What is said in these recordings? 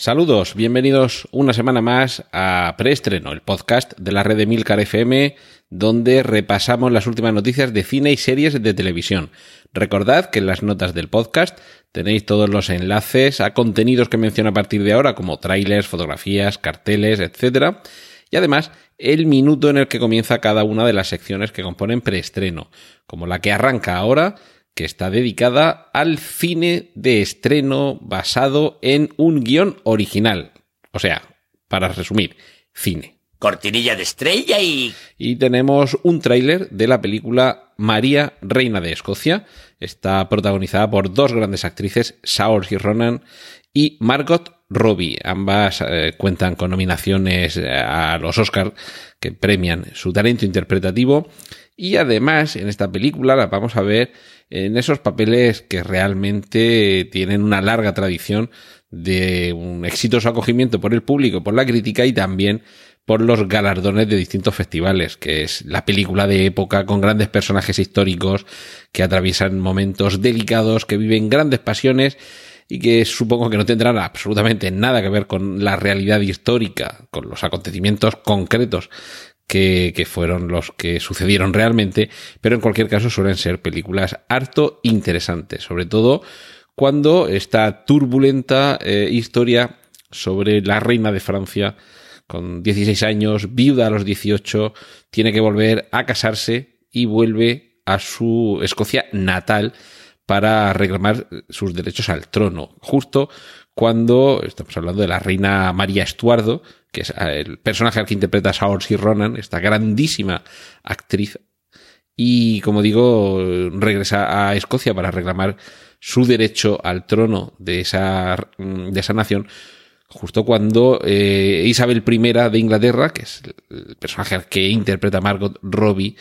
Saludos, bienvenidos una semana más a Preestreno, el podcast de la red de Milcar FM, donde repasamos las últimas noticias de cine y series de televisión. Recordad que en las notas del podcast tenéis todos los enlaces a contenidos que menciono a partir de ahora, como trailers, fotografías, carteles, etc. Y además, el minuto en el que comienza cada una de las secciones que componen preestreno, como la que arranca ahora que está dedicada al cine de estreno basado en un guion original. O sea, para resumir, cine. Cortinilla de estrella y... Y tenemos un tráiler de la película María, Reina de Escocia. Está protagonizada por dos grandes actrices, Saoirse Ronan y Margot Robbie. Ambas eh, cuentan con nominaciones eh, a los Oscars que premian su talento interpretativo. Y además, en esta película la vamos a ver en esos papeles que realmente tienen una larga tradición de un exitoso acogimiento por el público, por la crítica y también por los galardones de distintos festivales, que es la película de época con grandes personajes históricos que atraviesan momentos delicados, que viven grandes pasiones y que supongo que no tendrán absolutamente nada que ver con la realidad histórica, con los acontecimientos concretos que, fueron los que sucedieron realmente, pero en cualquier caso suelen ser películas harto interesantes, sobre todo cuando esta turbulenta eh, historia sobre la reina de Francia, con 16 años, viuda a los 18, tiene que volver a casarse y vuelve a su Escocia natal para reclamar sus derechos al trono, justo cuando estamos hablando de la reina María Estuardo, que es eh, el personaje al que interpreta Saoirse Ronan, esta grandísima actriz. Y como digo, regresa a Escocia para reclamar su derecho al trono de esa, de esa nación, justo cuando eh, Isabel I de Inglaterra, que es el personaje al que interpreta Margot Robbie,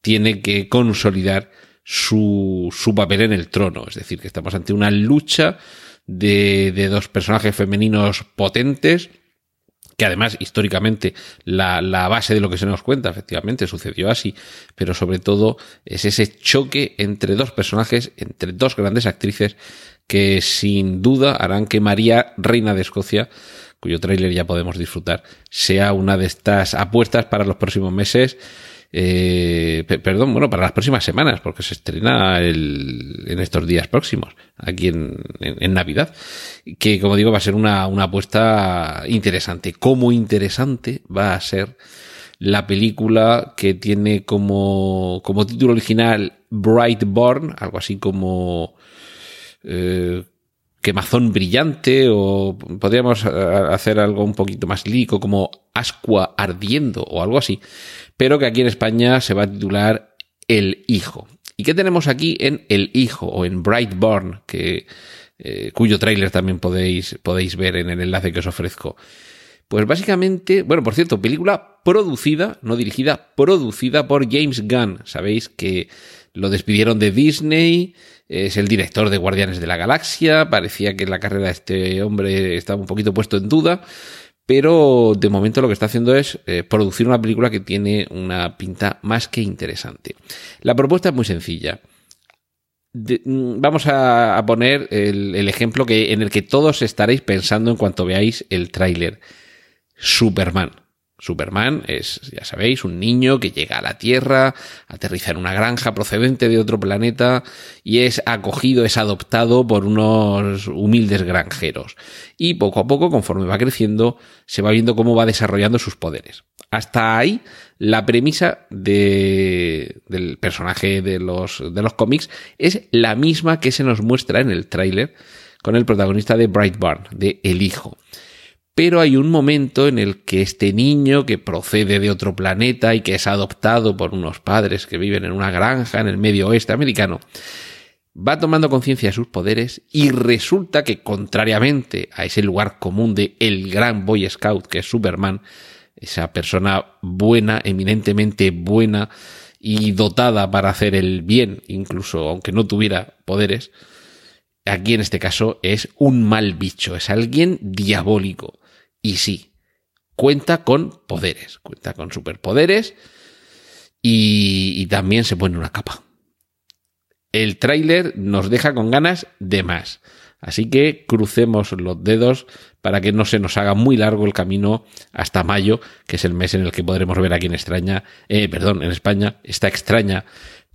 tiene que consolidar su, su papel en el trono. Es decir, que estamos ante una lucha de, de dos personajes femeninos potentes, que además históricamente la, la, base de lo que se nos cuenta efectivamente sucedió así, pero sobre todo es ese choque entre dos personajes, entre dos grandes actrices que sin duda harán que María, reina de Escocia, cuyo tráiler ya podemos disfrutar, sea una de estas apuestas para los próximos meses eh, perdón, bueno, para las próximas semanas, porque se estrena el, en estos días próximos, aquí en, en, Navidad, que como digo va a ser una, una apuesta interesante. Como interesante va a ser la película que tiene como, como título original Brightborn, algo así como eh, quemazón brillante o podríamos eh, hacer algo un poquito más lírico como ascua ardiendo o algo así, pero que aquí en España se va a titular El Hijo. ¿Y qué tenemos aquí en El Hijo o en Brightborn, que, eh, cuyo tráiler también podéis, podéis ver en el enlace que os ofrezco? Pues básicamente, bueno, por cierto, película producida, no dirigida, producida por James Gunn. Sabéis que lo despidieron de Disney, es el director de Guardianes de la Galaxia, parecía que la carrera de este hombre estaba un poquito puesto en duda, pero de momento lo que está haciendo es eh, producir una película que tiene una pinta más que interesante. La propuesta es muy sencilla. Mm, vamos a, a poner el, el, ejemplo que, en el que todos estaréis pensando en cuanto veáis el tráiler. Superman. Superman es, ya sabéis, un niño que llega a la Tierra, aterriza en una granja procedente de otro planeta y es acogido, es adoptado por unos humildes granjeros. Y poco a poco, conforme va creciendo, se va viendo cómo va desarrollando sus poderes. Hasta ahí, la premisa de, del personaje de los, de los cómics es la misma que se nos muestra en el tráiler con el protagonista de Brightburn, de El Hijo pero hay un momento en el que este niño que procede de otro planeta y que es adoptado por unos padres que viven en una granja en el medio oeste americano, va tomando conciencia de sus poderes y resulta que contrariamente a ese lugar común de el gran Boy Scout que es Superman, esa persona buena, eminentemente buena y dotada para hacer el bien, incluso aunque no tuviera poderes, aquí en este caso es un mal bicho, es alguien diabólico. Y sí, cuenta con poderes, cuenta con superpoderes y, también se pone una capa. El tráiler nos deja con ganas de más. Así que crucemos los dedos para que no se nos haga muy largo el camino hasta mayo, que es el mes en el que podremos ver aquí en extraña, eh, perdón, en España, esta extraña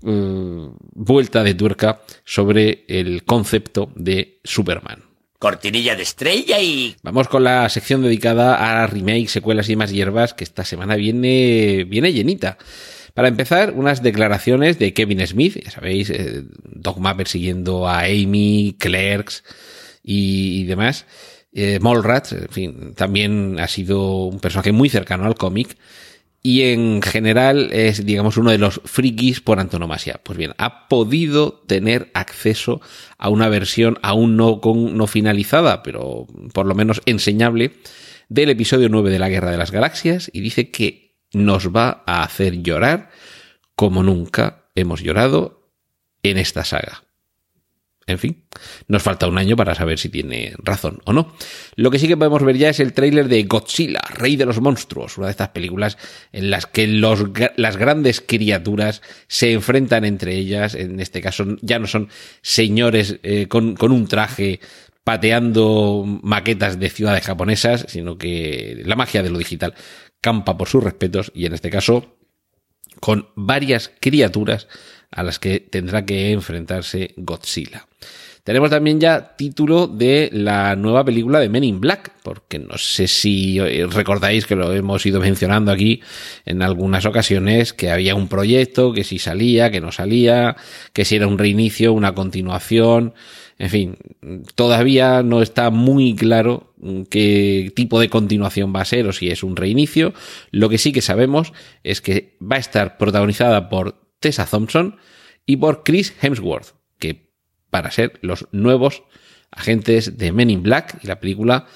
uh, vuelta de tuerca sobre el concepto de Superman. Cortinilla de estrella y... Vamos con la sección dedicada a remakes, secuelas y más hierbas, que esta semana viene, viene llenita. Para empezar, unas declaraciones de Kevin Smith, ya sabéis, eh, Dogma persiguiendo a Amy, Clerks y, y demás. Eh, Mallrats, en fin, también ha sido un personaje muy cercano al cómic y en general es, digamos, uno de los frikis por antonomasia. Pues bien, ha podido tener acceso a una versión aún no, con, no finalizada, pero por lo menos enseñable, del episodio 9 de la Guerra de las Galaxias y dice que nos va a hacer llorar como nunca hemos llorado en esta saga. En fin, nos falta un año para saber si tiene razón o no. Lo que sí que podemos ver ya es el tráiler de Godzilla, Rey de los Monstruos, una de estas películas en las que los, las grandes criaturas se enfrentan entre ellas. En este caso ya no son señores eh, con, con un traje pateando maquetas de ciudades japonesas, sino que la magia de lo digital campa por sus respetos y en este caso con varias criaturas a las que tendrá que enfrentarse Godzilla. Tenemos también ya título de la nueva película de Men in Black, porque no sé si recordáis que lo hemos ido mencionando aquí en algunas ocasiones, que había un proyecto, que si salía, que no salía, que si era un reinicio, una continuación, en fin, todavía no está muy claro qué tipo de continuación va a ser o si es un reinicio. Lo que sí que sabemos es que va a estar protagonizada por Tessa Thompson y por Chris Hemsworth, que para ser los nuevos agentes de Men in Black y la película,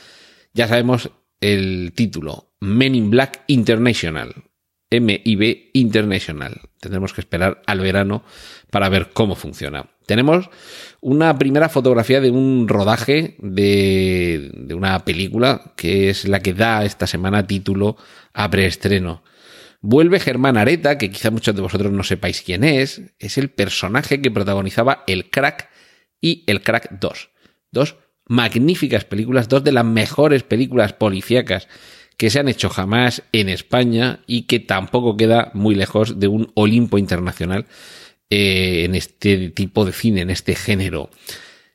ya sabemos el título, Men in Black International, MIB International. Tendremos que esperar al verano para ver cómo funciona. Tenemos una primera fotografía de un rodaje de, de, una película que es la que da esta semana título a preestreno. Vuelve Germán Areta, que quizá muchos de vosotros no sepáis quién es. Es el personaje que protagonizaba El Crack y El Crack 2. Dos magníficas películas, dos de las mejores películas policíacas que se han hecho jamás en España y que tampoco queda muy lejos de un Olimpo internacional eh, en este tipo de cine, en este género.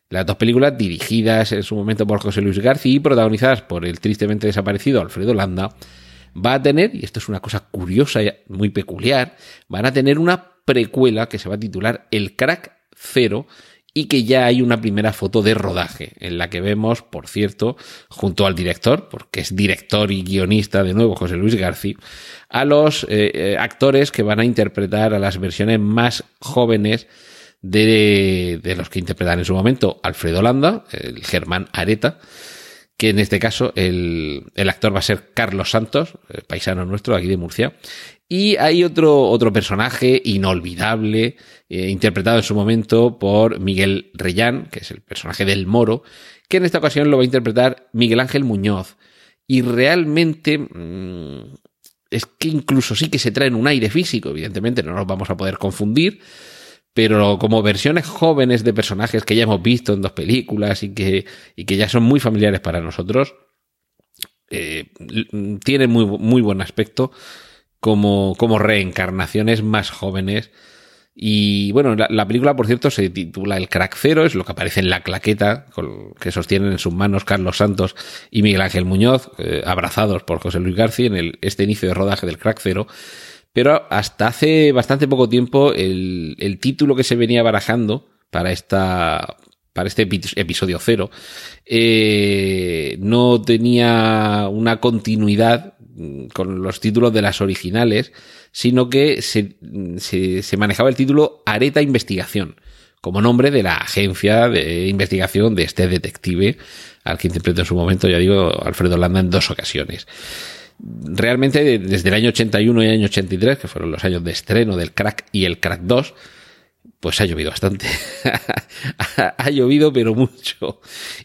Las dos películas dirigidas en su momento por José Luis García y protagonizadas por el tristemente desaparecido Alfredo Landa, va a tener, y esto es una cosa curiosa y muy peculiar, van a tener una precuela que se va a titular El Crack Cero y que ya hay una primera foto de rodaje en la que vemos, por cierto, junto al director, porque es director y guionista de nuevo José Luis García, a los eh, eh, actores que van a interpretar a las versiones más jóvenes de, de los que interpretan en su momento Alfredo Landa, el Germán Areta, que en este caso el, el, actor va a ser Carlos Santos, paisano nuestro aquí de Murcia. Y hay otro, otro personaje inolvidable, eh, interpretado en su momento por Miguel Reyán, que es el personaje del Moro, que en esta ocasión lo va a interpretar Miguel Ángel Muñoz. Y realmente mmm, es que incluso sí que se traen un aire físico, evidentemente no nos vamos a poder confundir, pero como versiones jóvenes de personajes que ya hemos visto en dos películas y que, y que ya son muy familiares para nosotros, eh, tienen muy, muy buen aspecto como, como reencarnaciones más jóvenes. Y bueno, la, la, película, por cierto, se titula El Crack Cero, es lo que aparece en la claqueta con, que sostienen en sus manos Carlos Santos y Miguel Ángel Muñoz, eh, abrazados por José Luis García en el, este inicio de rodaje del Crack Cero. Pero hasta hace bastante poco tiempo el, título que se venía barajando para esta para este episodio cero eh, no tenía una continuidad con los títulos de las originales, sino que se, se, se manejaba el título Areta Investigación como nombre de la agencia de investigación de este detective al que interpretó en su momento, ya digo, Alfredo Landa en dos ocasiones. Realmente desde el año 81 y el año 83, que fueron los años de estreno del Crack y el Crack 2, pues ha llovido bastante. ha llovido, pero mucho.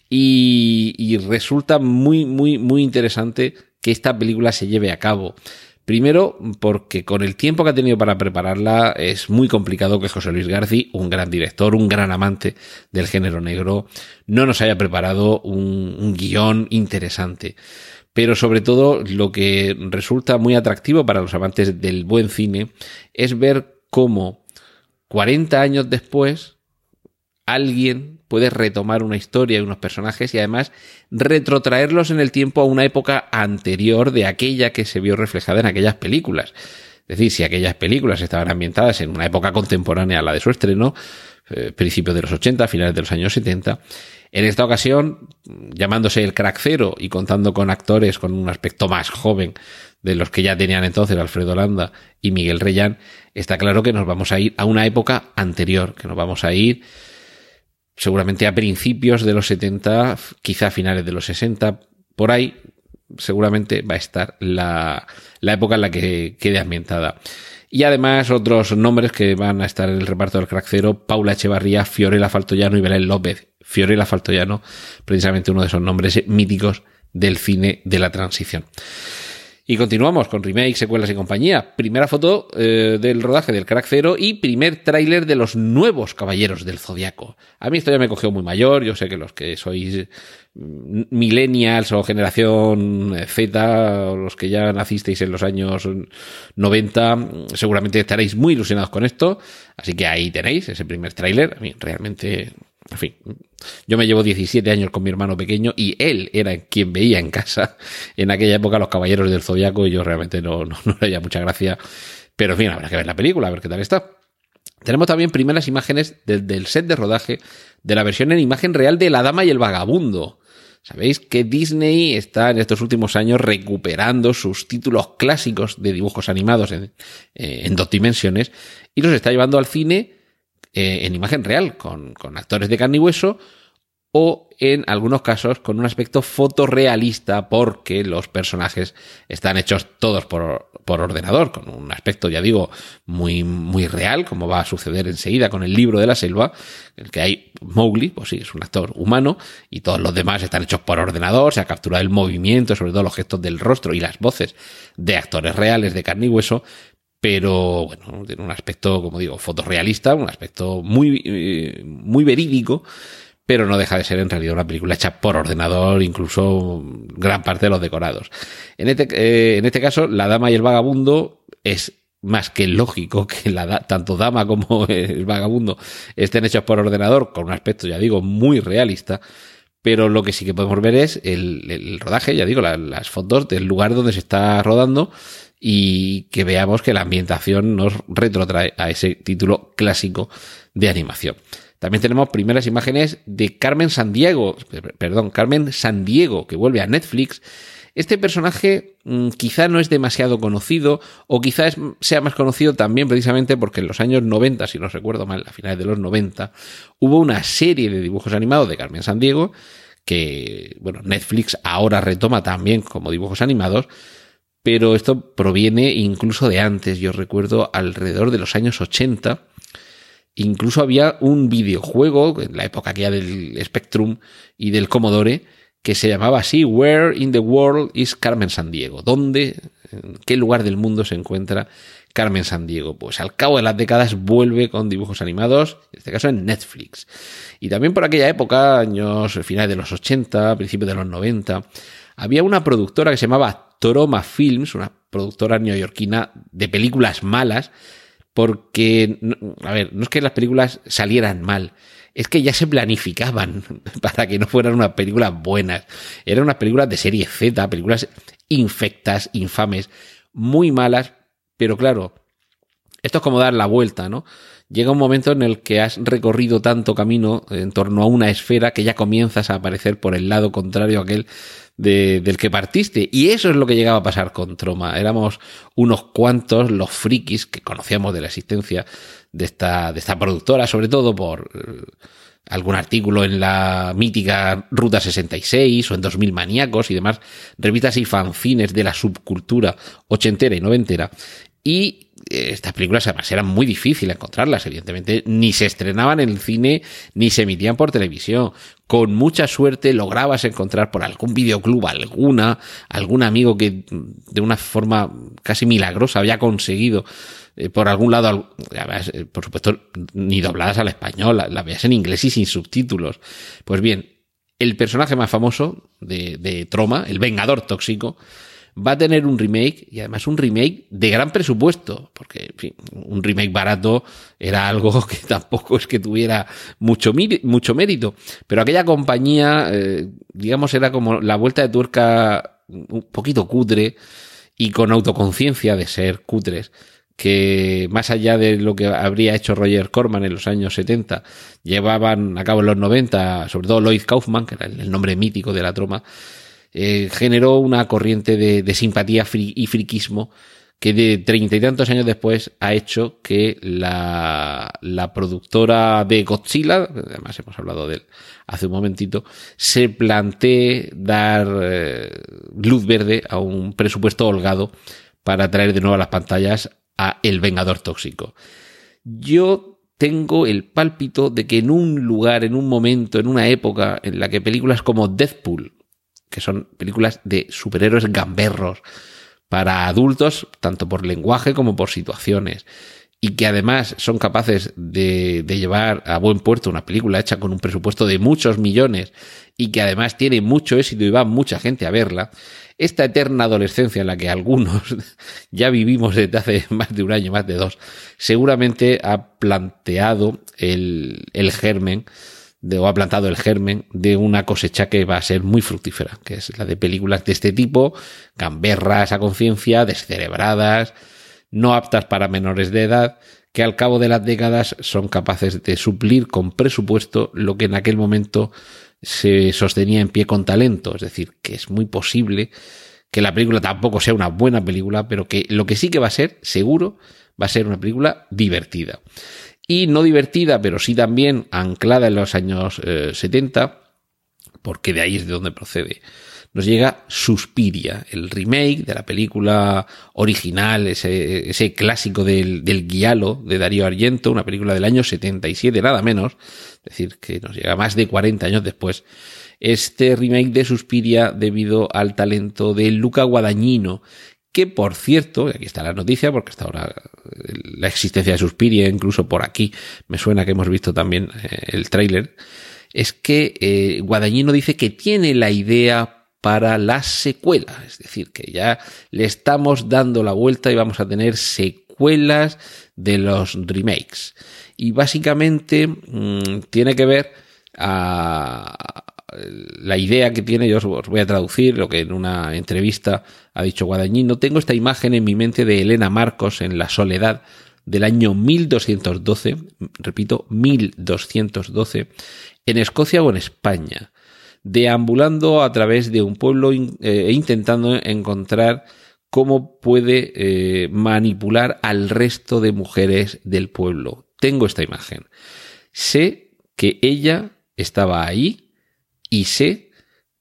Y, resulta muy, muy, muy interesante que esta película se lleve a cabo. Primero, porque con el tiempo que ha tenido para prepararla es muy complicado que José Luis García, un gran director, un gran amante del género negro, no nos haya preparado un, un guion interesante pero sobre todo lo que resulta muy atractivo para los amantes del buen cine es ver cómo 40 años después alguien puede retomar una historia y unos personajes y además retrotraerlos en el tiempo a una época anterior de aquella que se vio reflejada en aquellas películas. Es decir, si aquellas películas estaban ambientadas en una época contemporánea a la de su estreno, eh, principios de los 80, finales de los años 70, en esta ocasión, llamándose el crack cero y contando con actores con un aspecto más joven de los que ya tenían entonces Alfredo Landa y Miguel Reyán, está claro que nos vamos a ir a una época anterior, que nos vamos a ir seguramente a principios de los 70, quizá a finales de los 60, por ahí seguramente va a estar la, la época en la que quede ambientada. Y además otros nombres que van a estar en el reparto del crack cero, Paula Echevarría, Fiorella Faltoyano y Belén López. Fiorella Faltoyano, precisamente uno de esos nombres míticos del cine de la transición. Y continuamos con remakes, secuelas y compañía. Primera foto eh, del rodaje del Crack Zero y primer tráiler de los nuevos Caballeros del Zodiaco. A mí esto ya me cogió muy mayor. Yo sé que los que sois mm, millennials o generación Z, o los que ya nacisteis en los años 90, seguramente estaréis muy ilusionados con esto. Así que ahí tenéis ese primer tráiler. A mí realmente en fin, yo me llevo 17 años con mi hermano pequeño y él era quien veía en casa en aquella época los Caballeros del Zodiaco y yo realmente no, no, le había mucha gracia. Pero en fin, habrá que ver la película, a ver qué tal está. Tenemos también primeras imágenes del set de rodaje de la versión en imagen real de La Dama y el Vagabundo. Sabéis que Disney está en estos últimos años recuperando sus títulos clásicos de dibujos animados en, eh, en dos dimensiones y los está llevando al cine eh, en imagen real, con, con actores de carne y hueso, o en algunos casos con un aspecto fotorrealista porque los personajes están hechos todos por, por, ordenador, con un aspecto, ya digo, muy, muy real, como va a suceder enseguida con el libro de la selva, en el que hay Mowgli, pues sí, es un actor humano, y todos los demás están hechos por ordenador, se ha capturado el movimiento, sobre todo los gestos del rostro y las voces de actores reales de carne y hueso, pero bueno, tiene un aspecto, como digo, fotorrealista, un aspecto muy, eh, muy verídico, pero no deja de ser en realidad una película hecha por ordenador, incluso gran parte de los decorados. En este, eh, en este caso, La Dama y el Vagabundo es más que lógico que la, tanto Dama como el Vagabundo estén hechos por ordenador, con un aspecto, ya digo, muy realista, pero lo que sí que podemos ver es el, el rodaje, ya digo, las fotos del lugar donde se está rodando y que veamos que la ambientación nos retrotrae a ese título clásico de animación. También tenemos primeras imágenes de Carmen Sandiego, perdón, Carmen Sandiego, que vuelve a Netflix. Este personaje mm, quizá no es demasiado conocido, o quizá sea más conocido también precisamente porque en los años 90, si no recuerdo mal, a finales de los 90, hubo una serie de dibujos animados de Carmen Sandiego, que, bueno, Netflix ahora retoma también como dibujos animados, pero esto proviene incluso de antes. Yo recuerdo alrededor de los años 80. Incluso había un videojuego en la época aquella del Spectrum y del Commodore que se llamaba así Where in the World is Carmen Sandiego? ¿Dónde, en qué lugar del mundo se encuentra Carmen Sandiego? Pues al cabo de las décadas vuelve con dibujos animados, en este caso en Netflix. Y también por aquella época, años finales de los 80, principios de los 90, había una productora que se llamaba Troma Films, una productora neoyorquina de películas malas, porque, a ver, no es que las películas salieran mal, es que ya se planificaban para que no fueran unas películas buenas. Eran unas películas de serie Z, películas infectas, infames, muy malas, pero claro, esto es como dar la vuelta, ¿no? Llega un momento en el que has recorrido tanto camino en torno a una esfera que ya comienzas a aparecer por el lado contrario a aquel de- del que partiste. Y eso es lo que llegaba a pasar con Troma. Éramos unos cuantos los frikis que conocíamos de la existencia de esta, de esta productora, sobre todo por eh, algún artículo en la mítica Ruta 66 o en 2000 Maníacos y demás revistas y fanzines de la subcultura ochentera y noventera. Y estas películas además eran muy difíciles encontrarlas, evidentemente, ni se estrenaban en el cine ni se emitían por televisión. Con mucha suerte lograbas encontrar por algún videoclub alguna, algún amigo que mm, de una forma casi milagrosa había conseguido eh, por algún lado, además, eh, por supuesto, ni dobladas al español, la- las veías en inglés y sin subtítulos. Pues bien, el personaje más famoso de, de Troma, el Vengador Tóxico, va a tener un remake y además un remake de gran presupuesto, porque en fin, un remake barato era algo que tampoco es que tuviera mucho, mucho mérito, pero aquella compañía, eh, digamos, era como la vuelta de tuerca un poquito cutre y con autoconciencia de ser cutres que más allá de lo que habría hecho Roger Corman en los años 70, llevaban a cabo en los 90, sobre todo Lloyd Kaufman, que era el nombre mítico de la troma, eh, generó una corriente de, simpatía y friquismo que de treinta y tantos años después ha hecho que la, productora de Godzilla, además hemos hablado de él hace un momentito, se plantee dar eh, luz verde a un presupuesto holgado para traer de nuevo a las pantallas a El Vengador Tóxico. Yo tengo el pálpito de que en un lugar, en un momento, en una época en la que películas como Deathpool, que son películas de superhéroes gamberros para adultos, tanto por lenguaje como por situaciones, y que además son capaces de, de llevar a buen puerto una película hecha con un presupuesto de muchos millones y que además tiene mucho éxito y va mucha gente a verla, esta eterna adolescencia en la que algunos ya vivimos desde hace más de un año, más de dos, seguramente ha planteado el, el germen de, o ha plantado el germen de una cosecha que va a ser muy fructífera, que es la de películas de este tipo, gamberras a conciencia, descerebradas, no aptas para menores de edad, que al cabo de las décadas son capaces de suplir con presupuesto lo que en aquel momento se sostenía en pie con talento. Es decir, que es muy posible que la película tampoco sea una buena película, pero que lo que sí que va a ser, seguro, va a ser una película divertida. Y no divertida, pero sí también anclada en los años eh, 70, porque de ahí es de donde procede nos llega Suspiria, el remake de la película original, ese, ese clásico del, del Guialo de Darío Argento, una película del año 77, nada menos, es decir, que nos llega más de 40 años después. Este remake de Suspiria debido al talento de Luca Guadagnino, que por cierto, aquí está la noticia, porque hasta ahora la existencia de Suspiria, incluso por aquí, me suena que hemos visto también eh, el tráiler, es que eh, Guadagnino dice que tiene la idea para la secuela. Es decir, que ya le estamos dando la vuelta y vamos a tener secuelas de los remakes. Y básicamente mmm, tiene que ver a la idea que tiene, yo os voy a traducir lo que en una entrevista ha dicho Guadagnino. Tengo esta imagen en mi mente de Elena Marcos en La Soledad del año 1212, repito, 1212, en Escocia o en España deambulando a través de un pueblo e eh, intentando encontrar cómo puede eh, manipular al resto de mujeres del pueblo. Tengo esta imagen. Sé que ella estaba ahí y sé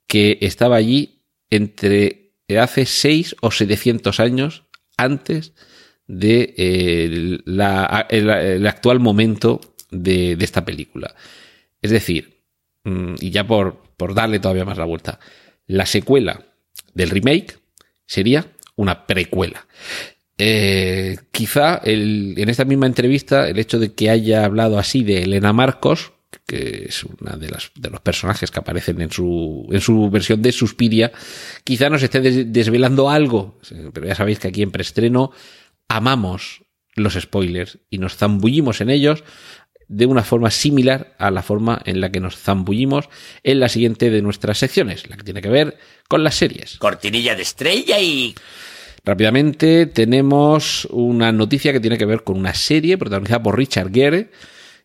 que estaba allí entre hace seis o 700 años antes de eh, la, el, actual momento de, esta película. Es decir, y ya por, darle todavía más la vuelta, la secuela del remake sería una precuela. Eh, quizá en esta misma entrevista el hecho de que haya hablado así de Elena Marcos, que es una de, las, de los personajes que aparecen en su, en su versión de Suspiria, quizá nos esté des, desvelando algo, pero ya sabéis que aquí en preestreno amamos los spoilers y nos zambullimos en ellos de una forma similar a la forma en la que nos zambullimos en la siguiente de nuestras secciones, la que tiene que ver con las series. Cortinilla de estrella y... Rápidamente tenemos una noticia que tiene que ver con una serie protagonizada por Richard Gere,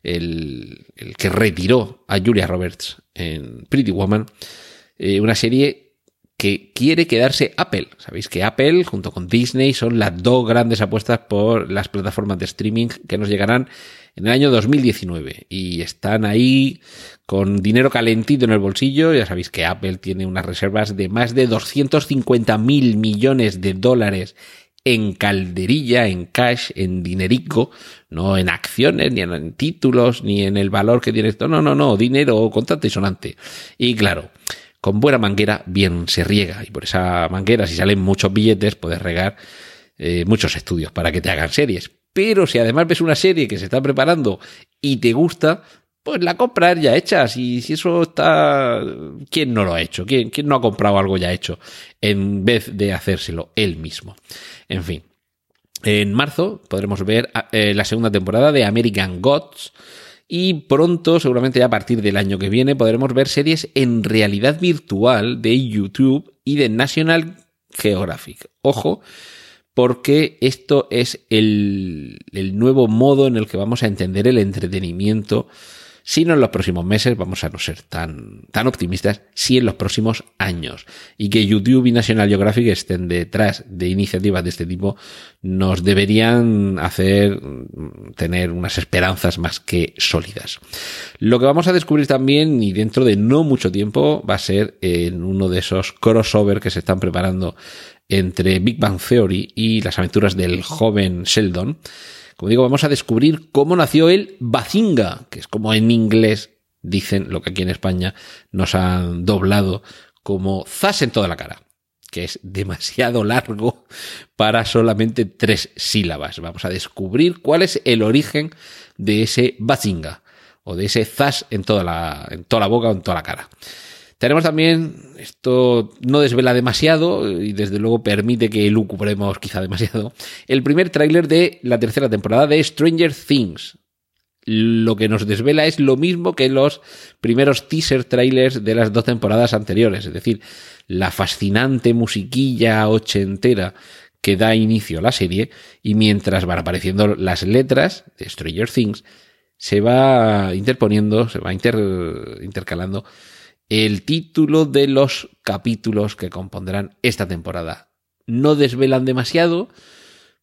el, que retiró a Julia Roberts en Pretty Woman, eh, una serie que quiere quedarse Apple. Sabéis que Apple junto con Disney son las dos grandes apuestas por las plataformas de streaming que nos llegarán en el año 2019 y están ahí con dinero calentito en el bolsillo. Ya sabéis que Apple tiene unas reservas de más de 250 mil millones de dólares en calderilla, en cash, en dinerico, no en acciones, ni en títulos, ni en el valor que tiene esto. No, no, no, dinero contante y sonante. Y claro, con buena manguera bien se riega. Y por esa manguera, si salen muchos billetes, puedes regar eh, muchos estudios para que te hagan series. Pero si además ves una serie que se está preparando y te gusta, pues la compras ya hecha. Si, si eso está. ¿Quién no lo ha hecho? ¿Quién, ¿Quién no ha comprado algo ya hecho en vez de hacérselo él mismo? En fin. En marzo podremos ver eh, la segunda temporada de American Gods. Y pronto, seguramente ya a partir del año que viene, podremos ver series en realidad virtual de YouTube y de National Geographic. Ojo, porque esto es el, el nuevo modo en el que vamos a entender el entretenimiento si no en los próximos meses, vamos a no ser tan, tan optimistas, si en los próximos años. Y que YouTube y National Geographic estén detrás de iniciativas de este tipo nos deberían hacer tener unas esperanzas más que sólidas. Lo que vamos a descubrir también, y dentro de no mucho tiempo, va a ser en uno de esos crossover que se están preparando entre Big Bang Theory y las aventuras del joven Sheldon, como digo, vamos a descubrir cómo nació el Bazinga, que es como en inglés dicen lo que aquí en España nos han doblado como zas en toda la cara, que es demasiado largo para solamente tres sílabas. Vamos a descubrir cuál es el origen de ese Bazinga o de ese zas en toda la, en toda la boca o en toda la cara. Tenemos también, esto no desvela demasiado y desde luego permite que lucubremos quizá demasiado, el primer tráiler de la tercera temporada de Stranger Things. Lo que nos desvela es lo mismo que los primeros teaser trailers de las dos temporadas anteriores, es decir, la fascinante musiquilla ochentera que da inicio a la serie y mientras van apareciendo las letras de Stranger Things, se va interponiendo, se va intercalando el título de los capítulos que compondrán esta temporada. No desvelan demasiado,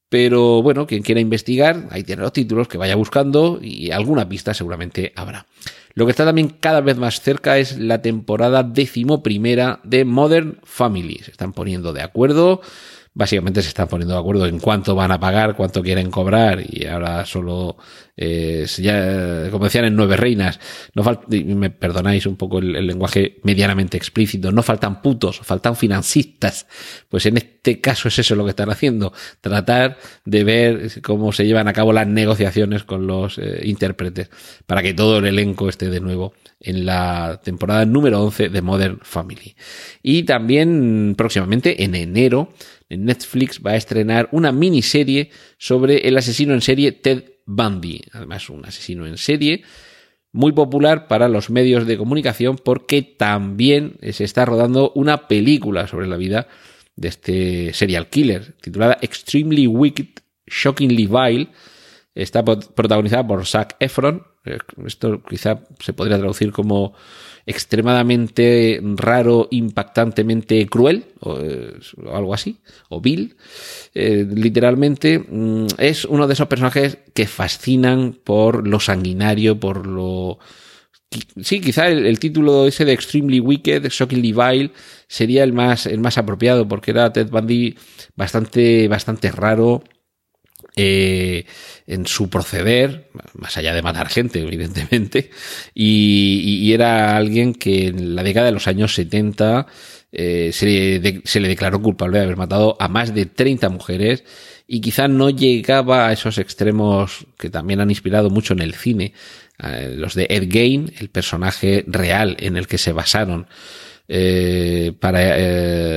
pero bueno, quien quiera investigar, ahí tiene los títulos, que vaya buscando y alguna pista seguramente habrá. Lo que está también cada vez más cerca es la temporada decimoprimera de Modern Family. Se están poniendo de acuerdo básicamente se están poniendo de acuerdo en cuánto van a pagar, cuánto quieren cobrar y ahora solo, eh, ya, como decían en Nueve Reinas, no me perdonáis un poco el, lenguaje medianamente explícito, no faltan putos, faltan financistas. Pues en este caso es eso lo que están haciendo, tratar de ver cómo se llevan a cabo las negociaciones con los eh, intérpretes para que todo el elenco esté de nuevo en la temporada número 11 de Modern Family. Y también próximamente en enero Netflix va a estrenar una miniserie sobre el asesino en serie Ted Bundy. Además, un asesino en serie muy popular para los medios de comunicación porque también se está rodando una película sobre la vida de este serial killer titulada Extremely Wicked, Shockingly Vile. Está protagonizada por Zac Efron. Esto quizá se podría traducir como extremadamente raro, impactantemente cruel, o, eh, algo así, o vil, eh, literalmente, mm, es uno de esos personajes que fascinan por lo sanguinario, por lo... Sí, quizá el, título ese de Extremely Wicked, Shockingly Vile, sería el más, el más apropiado, porque era Ted Bundy bastante, bastante raro, eh, en su proceder, más allá de matar gente, evidentemente, y, era alguien que en la década de los años 70 eh, se, le se, le declaró culpable de haber matado a más de 30 mujeres y quizá no llegaba a esos extremos que también han inspirado mucho en el cine, eh, los de Ed Gein, el personaje real en el que se basaron eh, para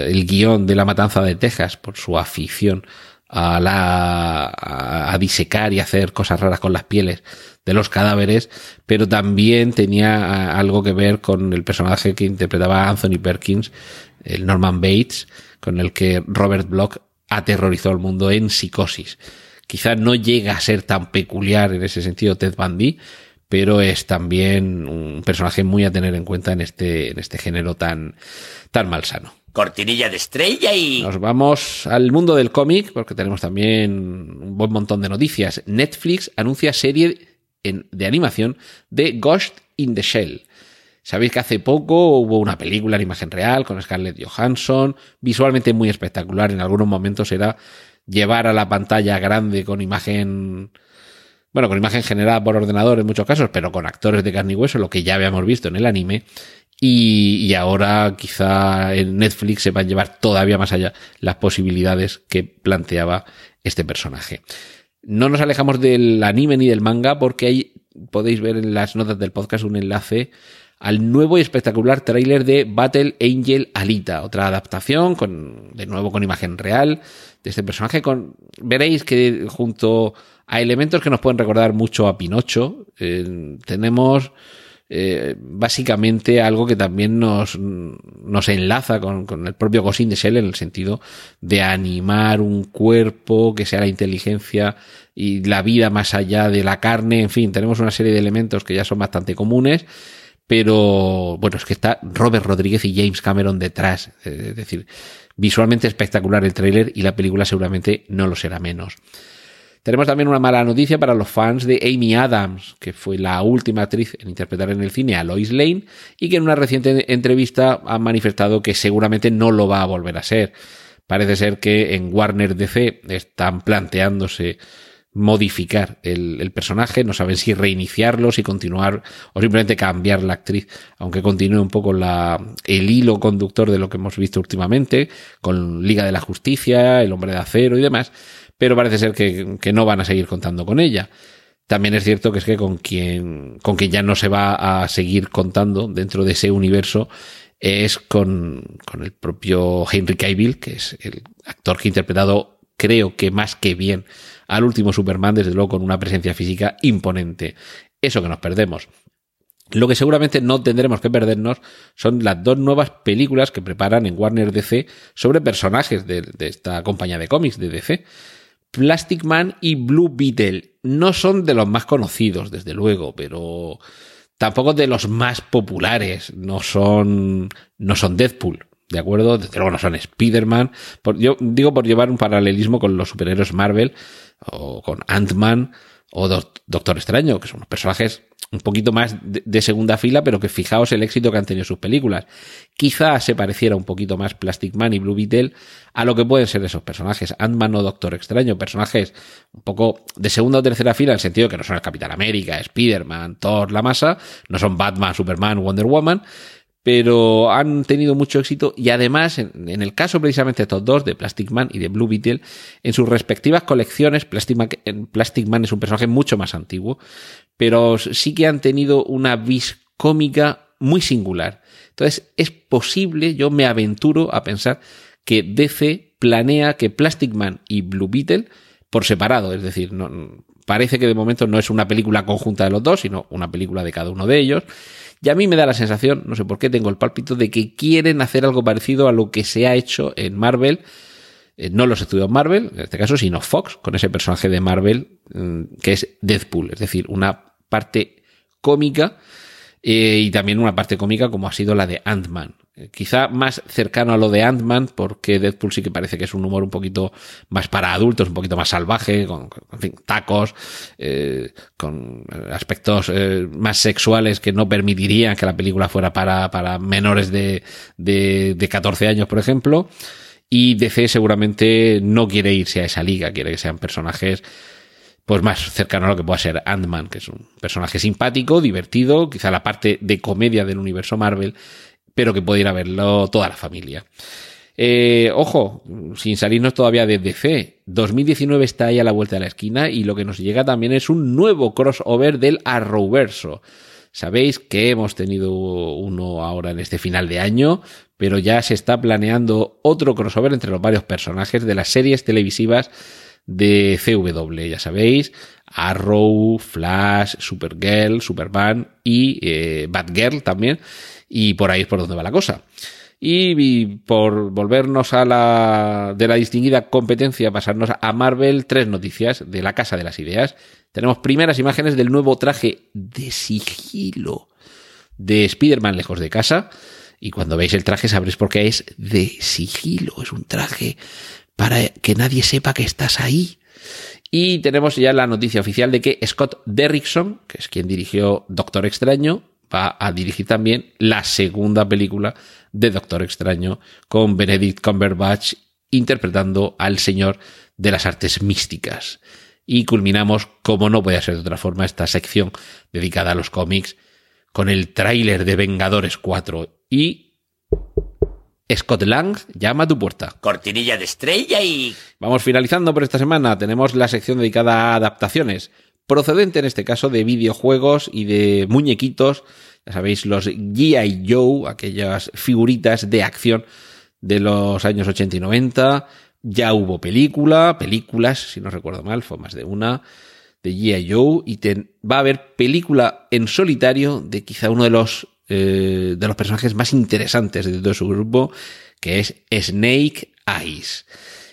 el guion de La Matanza de Texas por su afición a, la, a, disecar y hacer cosas raras con las pieles de los cadáveres, pero también tenía algo que ver con el personaje que interpretaba Anthony Perkins, el Norman Bates, con el que Robert Bloch aterrorizó al mundo en psicosis. Quizá no llega a ser tan peculiar en ese sentido Ted Bundy, pero es también un personaje muy a tener en cuenta en este, en este género tan, tan malsano. Cortinilla de estrella y... Nos vamos al mundo del cómic porque tenemos también un buen montón de noticias. Netflix anuncia serie de animación de Ghost in the Shell. Sabéis que hace poco hubo una película en imagen real con Scarlett Johansson, visualmente muy espectacular. En algunos momentos era llevar a la pantalla grande con imagen, bueno, con imagen generada por ordenador en muchos casos, pero con actores de carne y hueso, lo que ya habíamos visto en el anime. Y, y ahora quizá en Netflix se van a llevar todavía más allá las posibilidades que planteaba este personaje. No nos alejamos del anime ni del manga porque ahí podéis ver en las notas del podcast un enlace al nuevo y espectacular tráiler de Battle Angel Alita, otra adaptación con de nuevo con imagen real de este personaje veréis que junto a elementos que nos pueden recordar mucho a Pinocho eh, tenemos eh, básicamente algo que también nos, nos enlaza con, el propio Ghost the Shell en el sentido de animar un cuerpo que sea la inteligencia y la vida más allá de la carne, en fin, tenemos una serie de elementos que ya son bastante comunes, pero bueno, es que está Robert Rodríguez y James Cameron detrás, eh, es decir, visualmente espectacular el tráiler y la película seguramente no lo será menos. Tenemos también una mala noticia para los fans de Amy Adams, que fue la última actriz en interpretar en el cine a Lois Lane y que en una reciente entrevista ha manifestado que seguramente no lo va a volver a ser. Parece ser que en Warner DC están planteándose modificar el, personaje, no saben si reiniciarlo, si continuar o simplemente cambiar la actriz, aunque continúe un poco la, el hilo conductor de lo que hemos visto últimamente, con Liga de la Justicia, El Hombre de Acero y demás, pero parece ser que, que no van a seguir contando con ella. También es cierto que es que con quien, con quien ya no se va a seguir contando dentro de ese universo es con, con el propio Henry Cavill, que es el actor que ha interpretado, creo que más que bien, al último Superman, desde luego con una presencia física imponente. Eso que nos perdemos. Lo que seguramente no tendremos que perdernos son las dos nuevas películas que preparan en Warner DC sobre personajes de, de esta compañía de cómics de DC. Plastic Man y Blue Beetle no son de los más conocidos, desde luego, pero tampoco de los más populares. No son, no son Deadpool, ¿de acuerdo? Desde luego no son Spider-Man. Yo digo por llevar un paralelismo con los superhéroes Marvel o con Ant-Man o Do Doctor Extraño, que son unos personajes un poquito más de, segunda fila, pero que fijaos el éxito que han tenido sus películas. Quizá se pareciera un poquito más Plastic Man y Blue Beetle a lo que pueden ser esos personajes, Ant-Man o Doctor Extraño, personajes un poco de segunda o tercera fila, en el sentido que no son el Capitán América, Spider-Man, Thor, la masa, no son Batman, Superman, Wonder Woman, pero han tenido mucho éxito y además, en, en, el caso precisamente de estos dos, de Plastic Man y de Blue Beetle, en sus respectivas colecciones, Plastic Man, Plastic Man es un personaje mucho más antiguo, pero sí que han tenido una vis cómica muy singular. Entonces, es posible, yo me aventuro a pensar que DC planea que Plastic Man y Blue Beetle, por separado, es decir, no, parece que de momento no es una película conjunta de los dos, sino una película de cada uno de ellos, y a mí me da la sensación, no sé por qué, tengo el pálpito de que quieren hacer algo parecido a lo que se ha hecho en Marvel, eh, no los estudios Marvel, en este caso, sino Fox, con ese personaje de Marvel mm, que es Deadpool, es decir, una parte cómica eh, y también una parte cómica como ha sido la de Ant-Man. Eh, quizá más cercano a lo de Ant-Man, porque Deadpool sí que parece que es un humor un poquito más para adultos, un poquito más salvaje, con, tacos, eh, con aspectos eh, más sexuales que no permitirían que la película fuera para, para menores de, de, de 14 años, por ejemplo. Y DC seguramente no quiere irse a esa liga, quiere que sean personajes pues más cercano a lo que pueda ser Ant-Man, que es un personaje simpático, divertido, quizá la parte de comedia del universo Marvel, pero que puede ir a verlo toda la familia. Eh, ojo, sin salirnos todavía de DC, 2019 está ahí a la vuelta de la esquina y lo que nos llega también es un nuevo crossover del Arrowverso. Sabéis que hemos tenido uno ahora en este final de año, pero ya se está planeando otro crossover entre los varios personajes de las series televisivas de CW, ya sabéis, Arrow, Flash, Supergirl, Superman y eh, Batgirl también, y por ahí es por donde va la cosa. Y, por volvernos a la de la distinguida competencia, pasarnos a Marvel, tres noticias de la Casa de las Ideas. Tenemos primeras imágenes del nuevo traje de sigilo de Spider-Man lejos de casa. Y cuando veis el traje sabréis por qué es de sigilo, es un traje para que nadie sepa que estás ahí. Y tenemos ya la noticia oficial de que Scott Derrickson, que es quien dirigió Doctor Extraño, va a dirigir también la segunda película de Doctor Extraño con Benedict Cumberbatch interpretando al Señor de las Artes Místicas. Y culminamos, como no puede ser de otra forma, esta sección dedicada a los cómics con el tráiler de Vengadores 4 y Scott Lang llama a tu puerta. Cortinilla de estrella y... Vamos finalizando por esta semana. Tenemos la sección dedicada a adaptaciones, procedente en este caso de videojuegos y de muñequitos. Ya sabéis, los G.I. Joe, aquellas figuritas de acción de los años 80 y 90. Ya hubo película, películas, si no recuerdo mal, fue más de una, de G.I. Joe. Y va a haber película en solitario de quizá uno de los, eh, de los personajes más interesantes de todo su grupo, que es Snake Eyes.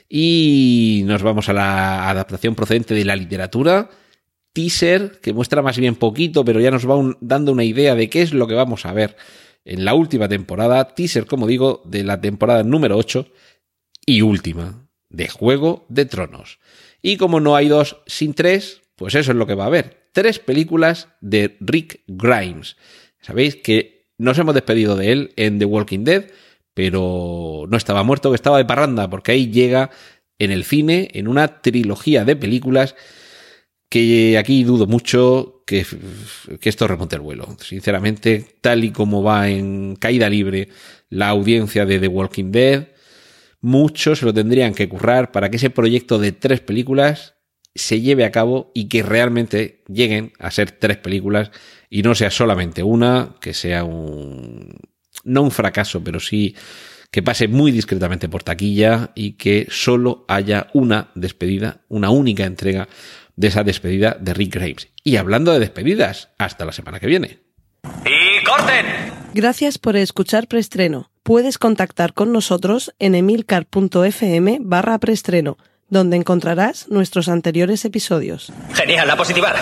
Y nos vamos a la adaptación procedente de la literatura. Teaser que muestra más bien poquito, pero ya nos va dando una idea de qué es lo que vamos a ver en la última temporada. Teaser, como digo, de la temporada número 8 y última de Juego de Tronos. Y como no hay dos sin tres, pues eso es lo que va a haber. Tres películas de Rick Grimes. Sabéis que nos hemos despedido de él en The Walking Dead, pero no estaba muerto, que estaba de parranda, porque ahí llega en el cine, en una trilogía de películas que aquí dudo mucho que, esto remonte el vuelo. Sinceramente, tal y como va en caída libre la audiencia de The Walking Dead, muchos se lo tendrían que currar para que ese proyecto de tres películas se lleve a cabo y que realmente lleguen a ser tres películas y no sea solamente una, que sea un... no un fracaso, pero sí que pase muy discretamente por taquilla y que solo haya una despedida, una única entrega de esa despedida de Rick Graves. Y hablando de despedidas, hasta la semana que viene. ¡Y corten! Gracias por escuchar Preestreno. Puedes contactar con nosotros en emilcar.fm barra preestreno, donde encontrarás nuestros anteriores episodios. Genial, la positiva.